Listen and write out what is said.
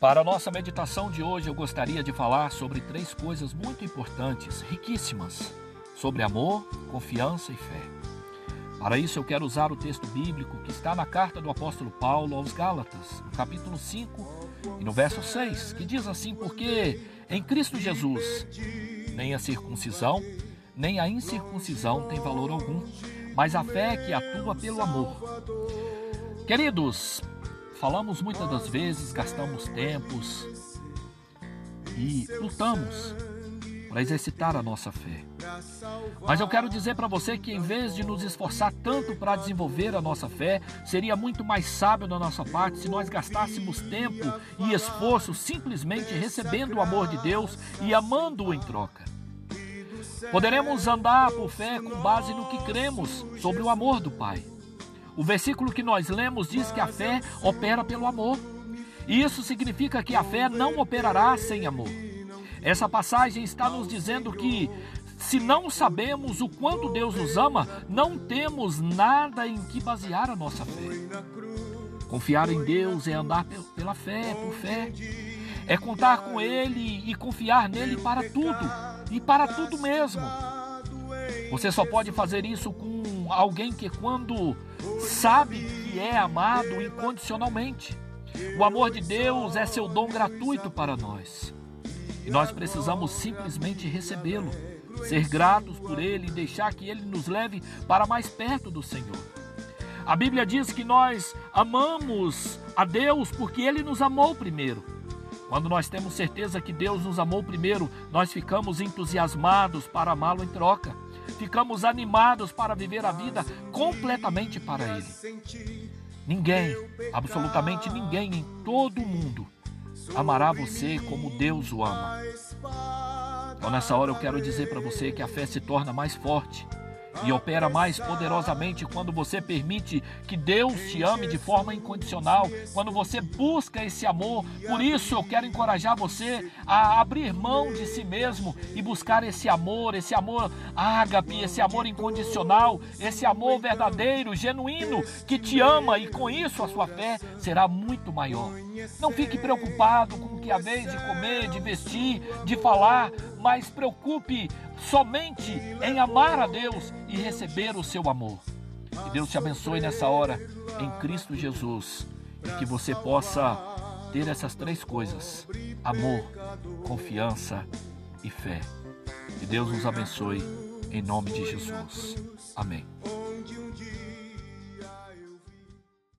Para a nossa meditação de hoje, eu gostaria de falar sobre três coisas muito importantes, riquíssimas, sobre amor, confiança e fé. Para isso, eu quero usar o texto bíblico que está na carta do apóstolo Paulo aos Gálatas, no capítulo 5 e no verso 6, que diz assim: Porque em Cristo Jesus, nem a circuncisão, nem a incircuncisão tem valor algum, mas a fé que atua pelo amor. Queridos, falamos muitas das vezes, gastamos tempos e lutamos para exercitar a nossa fé. Mas eu quero dizer para você que em vez de nos esforçar tanto para desenvolver a nossa fé, seria muito mais sábio da nossa parte se nós gastássemos tempo e esforço simplesmente recebendo o amor de Deus e amando-o em troca. Poderemos andar por fé com base no que cremos sobre o amor do Pai. O versículo que nós lemos diz que a fé opera pelo amor. E isso significa que a fé não operará sem amor. Essa passagem está nos dizendo que se não sabemos o quanto Deus nos ama, não temos nada em que basear a nossa fé. Confiar em Deus é andar pela fé, por fé. É contar com Ele e confiar nele para tudo e para tudo mesmo. Você só pode fazer isso com alguém que, quando sabe que é amado incondicionalmente, o amor de Deus é seu dom gratuito para nós. E nós precisamos simplesmente recebê-lo, ser gratos por ele e deixar que ele nos leve para mais perto do Senhor. A Bíblia diz que nós amamos a Deus porque ele nos amou primeiro. Quando nós temos certeza que Deus nos amou primeiro, nós ficamos entusiasmados para amá-lo em troca. Ficamos animados para viver a vida completamente para Ele. Ninguém, absolutamente ninguém em todo o mundo, amará você como Deus o ama. Então, nessa hora, eu quero dizer para você que a fé se torna mais forte e opera mais poderosamente quando você permite que Deus te ame de forma incondicional, quando você busca esse amor. Por isso eu quero encorajar você a abrir mão de si mesmo e buscar esse amor, esse amor ágape, esse amor incondicional, esse amor verdadeiro, genuíno, que te ama e com isso a sua fé será muito maior. Não fique preocupado com a vez de comer, de vestir, de falar, mas preocupe somente em amar a Deus e receber o seu amor. Que Deus te abençoe nessa hora em Cristo Jesus e que você possa ter essas três coisas: amor, confiança e fé. Que Deus nos abençoe em nome de Jesus. Amém.